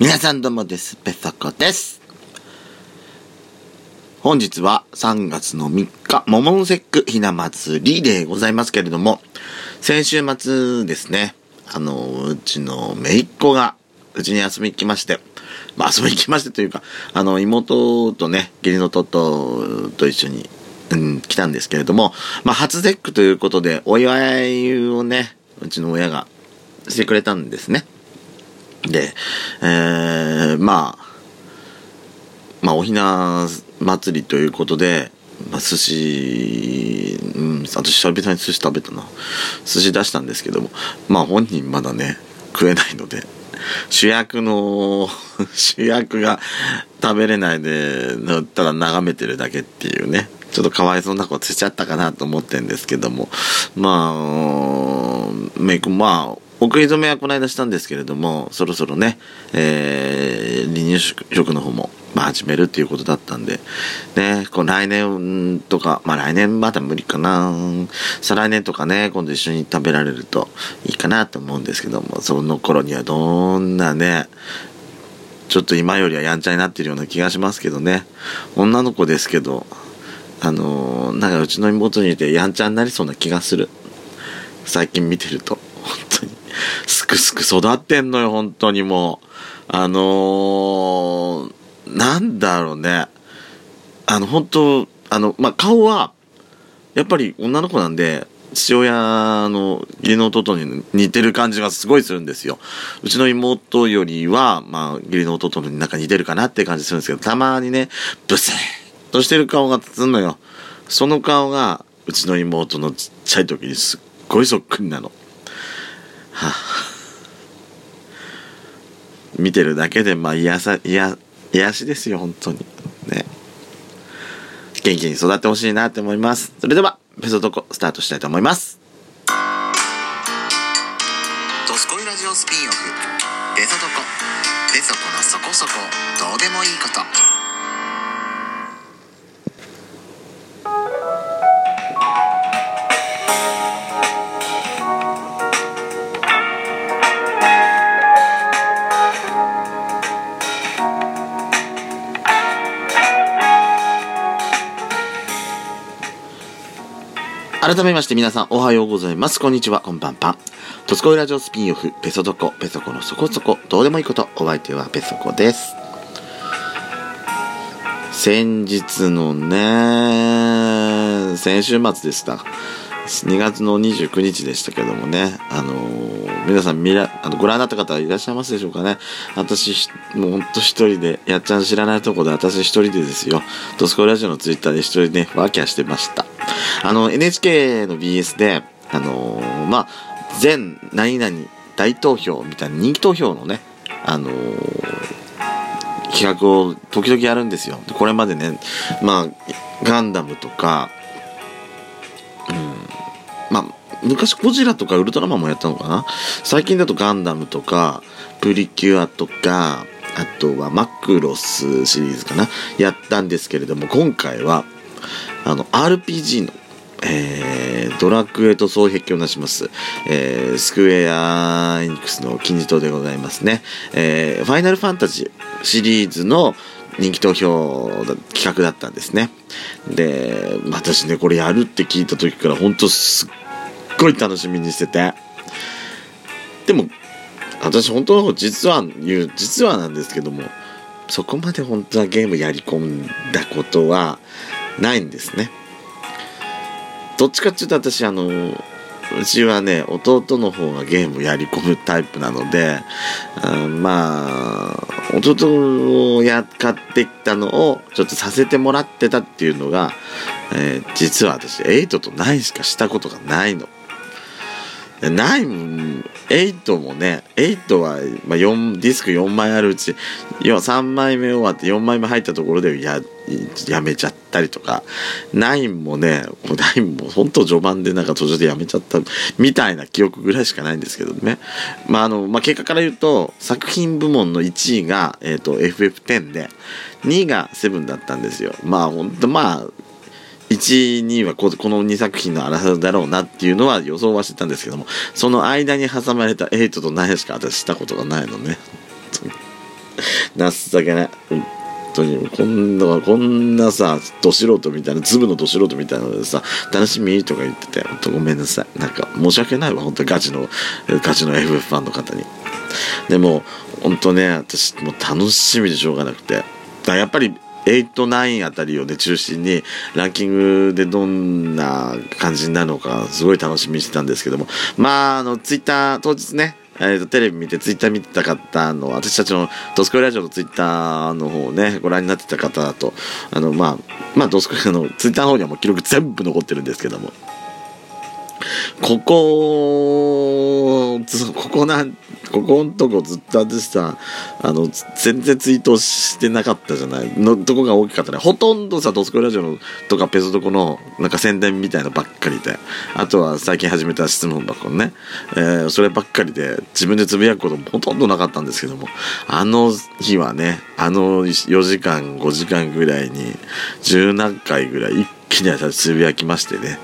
皆さんどうもです。ペソコです。本日は3月の3日、モモンセックひな祭りでございますけれども、先週末ですね、あの、うちの姪っ子が、うちに遊びに来まして、まあ遊びに来ましてというか、あの、妹とね、義理の弟と一緒に、うん、来たんですけれども、まあ初ゼックということで、お祝いをね、うちの親がしてくれたんですね。で、えー、まあ、まあ、おひな祭りということで、まあ、寿司、うん、私久々に寿司食べたな。寿司出したんですけども、まあ本人まだね、食えないので、主役の、主役が食べれないで、ただ眺めてるだけっていうね、ちょっとかわいそうなことしちゃったかなと思ってんですけども、まあ、メイク、まあ、送り初めはこの間したんですけれども、そろそろね、えー、離乳食の方も、まあ、始めるっていうことだったんで、ね、こう来年とか、まあ来年まだ無理かな。再来年とかね、今度一緒に食べられるといいかなと思うんですけども、その頃にはどんなね、ちょっと今よりはやんちゃになってるような気がしますけどね。女の子ですけど、あのー、なんかうちの妹にいてやんちゃになりそうな気がする。最近見てると、すくすく育ってんのよ、本当にもう。あのー、なんだろうね。あの、本当あの、まあ、顔は、やっぱり女の子なんで、父親の義理の弟に似てる感じがすごいするんですよ。うちの妹よりは、まあ、義理の弟のなんか似てるかなって感じするんですけど、たまにね、ブセーっとしてる顔がつんのよ。その顔が、うちの妹のちっちゃい時にすっごいそっくりなの。はあ、見てるだけで、まあ、癒さ、癒、癒しですよ、本当に。ね。元気に育ってほしいなって思います。それでは、ペソトコスタートしたいと思います。ドスコイラジオスピンオフペソドコペソコのそこそこどうでもいいこと改めまして皆さんおはようございます。こんにちは、こんばんぱん。トスコイラジオスピンオフ、ペソドコ、ペソコのそこそこ、どうでもいいこと、お相手はペソコです。先日のね、先週末でした。2月の29日でしたけどもね、あのー皆さん見ら、あの、ご覧になった方いらっしゃいますでしょうかね。私、もうほんと一人で、やっちゃん知らないとこで私一人でですよ、ドスコラジオのツイッターで一人ね、ワーキャーしてました。あの、NHK の BS で、あのーまあ、全何々大投票みたいな人気投票のね、あのー企画を時々やるんですよ。これまでね、まあ、ガンダムとか、まあ、昔ゴジラとかウルトラマンもやったのかな。最近だとガンダムとか、プリキュアとか、あとはマクロスシリーズかな。やったんですけれども、今回は、あの、RPG の、えー、ドラクエと双璧をなします、えー、スクエア・エニックスの金字塔でございますね。えー、ファイナルファンタジーシリーズの人気投票企画だったんですね。で、私ね、これやるって聞いた時から本当すっごい楽しみにしてて。でも、私本当の方実は言う、実はなんですけども、そこまで本当はゲームやり込んだことはないんですね。どっちかっていうと私あのうちはね弟の方がゲームやり込むタイプなのであまあ弟をや買ってきたのをちょっとさせてもらってたっていうのが、えー実は私8と9しかしたことがないの。で9、8もね、8は、まあ、ディスク4枚あるうち、要は3枚目終わって4枚目入ったところでやっ、やめちゃったりとか、9もね、もう9も本当序盤でなんか途中でやめちゃったみたいな記憶ぐらいしかないんですけどね。まあ、あの、まあ、結果から言うと、作品部門の1位が、えっ、と、FF10 で、2位が7だったんですよ。まあ、本当まあ、1、2はここの2作品の争いだろうなっていうのは予想はしてたんですけども、その間に挟まれた8と9しか私したことがないのね。情けない。本当に。こんな、こんなさ、ど素人みたいな、ズブのど素人みたいなのでさ、楽しみとか言ってて、本当ごめんなさい。なんか、申し訳ないわ、本当ガチの、ガチの FF ファンの方に。でも、本当ね、私、もう楽しみでしょうがなくて。だやっぱり、8、9あたりをね、中心に、ランキングでどんな感じになるのか、すごい楽しみにしてたんですけども、まあ、あの、ツイッター、当日ね、えーと、テレビ見てツイッター見てた方の私たちのドスコイラジオのツイッターの方をねご覧になってた方だとあのまあまあドスコイのツイッターの方にはもう記録全部残ってるんですけども。ここここなここのとこずっと私さあの全然ツイートしてなかったじゃない。のとこが大きかったね。ほとんどさ「ドスコイラジオの」とかペソドコのなんか宣伝みたいなばっかりで。あとは最近始めた質問箱ね、えー、そればっかりで自分でつぶやくこともほとんどなかったんですけども。あの日はねあの4時間5時間ぐらいに十何回ぐらい一気につぶやきましてね。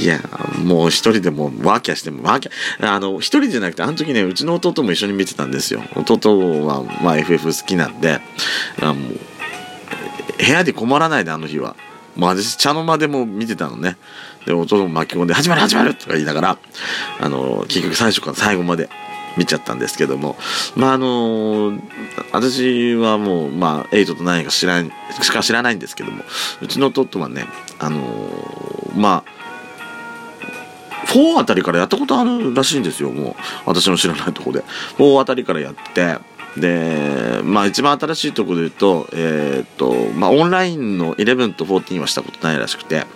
いや、もう一人でもワーキャしても、ワーキャ、あの、一人じゃなくて、あの時ね、うちの弟も一緒に見てたんですよ。弟は、まあ FF 好きなんで、あもう部屋で困らないで、あの日は。もう私、茶の間でも見てたのね。で、弟も巻き込んで、始まる始まるとか言いながら、あの、結局最初から最後まで見ちゃったんですけども、まああの私はもう、まあ、8と9か知らない、しか知らないんですけども、うちの弟はね、あのまあ、4あたりからやったことあるらしいんですよ、もう。私の知らないとこで。4あたりからやって、で、まあ一番新しいところで言うと、えー、っと、まあオンラインの11と14はしたことないらしくて、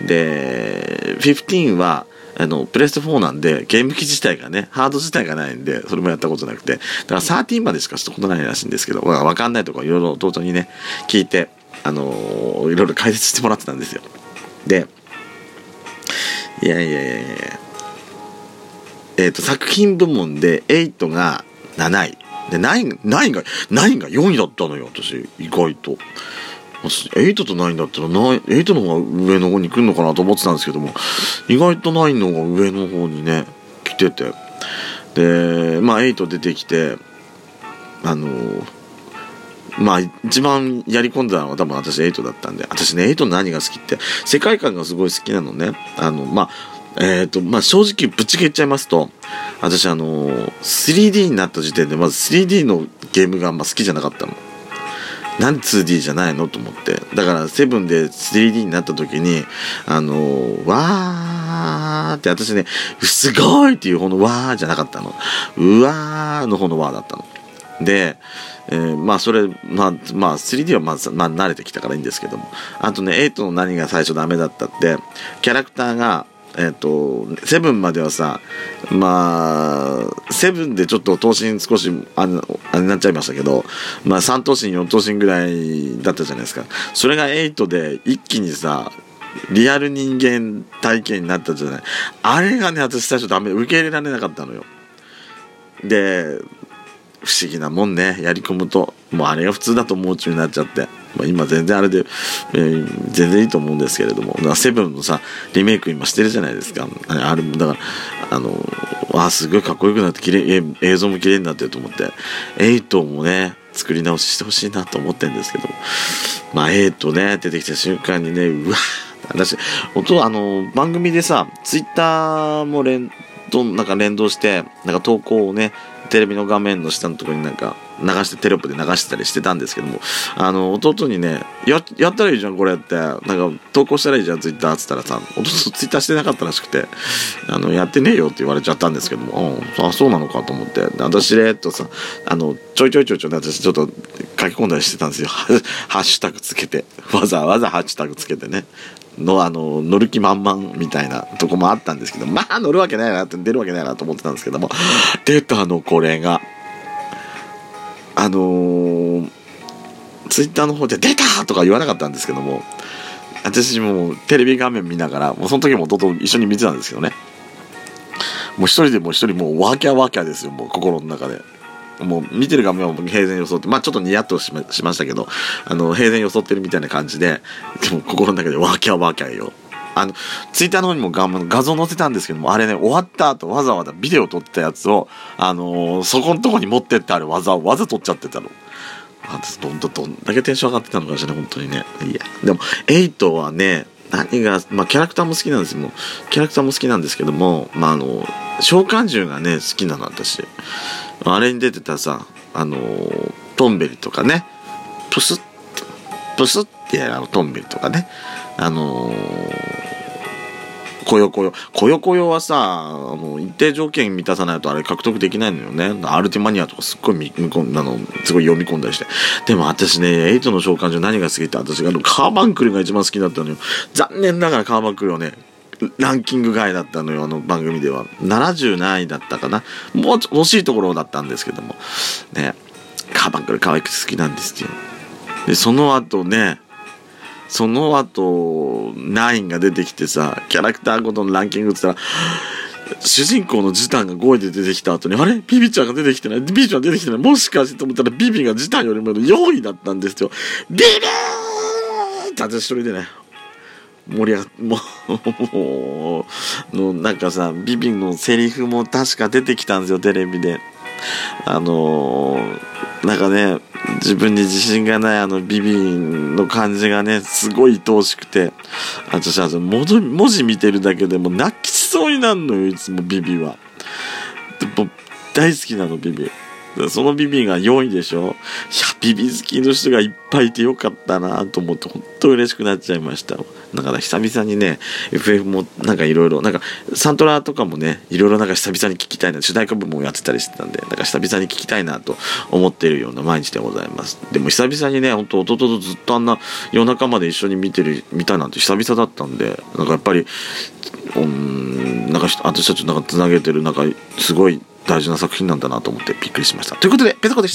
で、15は、あの、プレステ4なんで、ゲーム機自体がね、ハード自体がないんで、それもやったことなくて、だから13までしかしたことないらしいんですけど、まあ、わかんないとこいろいろ弟にね、聞いて、あのー、いろいろ解説してもらってたんですよ。で、いやいやいやいやえっ、ー、と、作品部門で8が7位。で、9、9が、9が4位だったのよ、私、意外と。8と9だったら8の方が上の方に来るのかなと思ってたんですけども意外と9の方が上の方にね来てて。でまあ8出てきてあのまあ一番やり込んだのは多分私8だったんで私ね8の何が好きって世界観がすごい好きなのね。あのまあえっ、ー、とまあ正直ぶっちぎっちゃいますと私あの 3D になった時点でまず 3D のゲームがあんま好きじゃなかったの。なんで 2D じゃないのと思って。だからセブンで 3D になった時にあのー、わーって私ねすごいっていう方のわーじゃなかったの。うわーの方のわーだったの。でえー、まあそれまあまあ 3D はまあ、まあ、慣れてきたからいいんですけども。あとね8の何が最初ダメだったってキャラクターがえっ、と、セブンまではさ、まあ、セブンでちょっと頭身少しあれあれになっちゃいましたけど、まあ3頭身、4頭身ぐらいだったじゃないですか。それが8で一気にさ、リアル人間体験になったじゃない。あれがね、私最初ダメ、受け入れられなかったのよ。で、不思議なもんね、やり込むと。もうあれが普通だと思うちになっちゃって。まあ、今全然あれで、えー、全然いいと思うんですけれども、セブンのさ、リメイク今してるじゃないですか。あれも、だから、あの、あ、すごいかっこよくなって、綺麗、映像も綺麗になってると思って、エイトもね、作り直ししてほしいなと思ってるんですけど、まあ、エイトね、出てきた瞬間にね、うわ私、本当あの、番組でさ、ツイッターも連、なんか連動して、なんか投稿をね、テレビの画面の下のところになんか流してテロップで流してたりしてたんですけどもあの弟にねややったらいいじゃんこれってなんか投稿したらいいじゃんツイッターっつったらさ弟ツイッターしてなかったらしくてあのやってねえよって言われちゃったんですけどもあそうなのかと思って私れっとさあのちょいちょいちょいちょい私ちょっと書き込んだりしてたんですよ。ハッシュタグつけてわざわざハッシュタグつけてねのあの乗る気満々みたいなとこもあったんですけどまあ乗るわけないなって出るわけないなと思ってたんですけども出たのこれが。あのー、ツイッターの方で「出た!」とか言わなかったんですけども私もテレビ画面見ながらもうその時も弟一緒に見てたんですけどねもう一人でもう一人もうワーキャーワーキャーですよもう心の中で。もう見てる画面は平然装って、まあちょっとニヤッとしましたけど、あの、平然装ってるみたいな感じで、でも心の中でワーキャーワーキャーよ。あの、ツイッターの方にも画像載せたんですけども、あれね、終わった後わざわざビデオ撮ったやつを、あのーそこのとこに持ってってある技をわざ撮っちゃってたの。あどんどんどんだけテンション上がってたのかしら、本当にね。いや。でも、8はね、何が、まあ、キャラクターも好きなんですよ。もキャラクターも好きなんですけども、まあ、あの、召喚獣がね、好きなの、私。あれに出てたさ、あのトンベリとかね、プスッ、プスッてやるあのトンベリとかね、あのーコヨコヨ。コヨコヨはさ、あの、一定条件満たさないとあれ獲得できないのよね。アルティマニアとかすっごい見込んあの、すごい読み込んだりして。でも私ね、エイトの召喚獣何が好きって私があの、カーバンクルが一番好きだったのよ。残念ながらカーバンクルはね、ランキング外だったのよ、あの番組では。70何位だったかな。もう惜しいところだったんですけども。ね、カーバンクル可愛くて好きなんですよ。で、その後ね、その後、ナインが出てきてさ、キャラクターごとのランキングって言ったら、主人公のジタンが5位で出てきた後に、あれ？ビビちゃんが出てきてない？ビビちゃん出てきてない？もしかしてと思ったらビビがジタンよりも4位だったんですよ。ビビーって私一人でね、盛り上がっ もう、もう、の、なんかさ、ビビンのセリフも確か出てきたんですよ、テレビで。あのーなんかね、自分に自信がないあのビビンの感じがね、すごい愛おしくて、私は文字文字見てるだけでも泣きそうになるのよ、いつもビビは。大好きなの、ビビ。そのビビが4位でしょ、ビビ好きの人がいっぱいいてよかったなと思って、本当嬉しくなっちゃいました。だから久々にね、FF もなんかいろいろ、なんかサントラとかもね、いろいろなんか久々に聞きたいな、主題歌部もやってたりしてたんで、なんか久々に聞きたいなと思っているような毎日でございます。でも久々にね、本当弟とずっとあんな夜中まで一緒に見てる、見たなんて久々だったんで、なんかやっぱり、うん、なんか私たちなんかつなげてる、なんかすごい大事な作品なんだなと思ってびっくりしました。ということで、ペソコでした。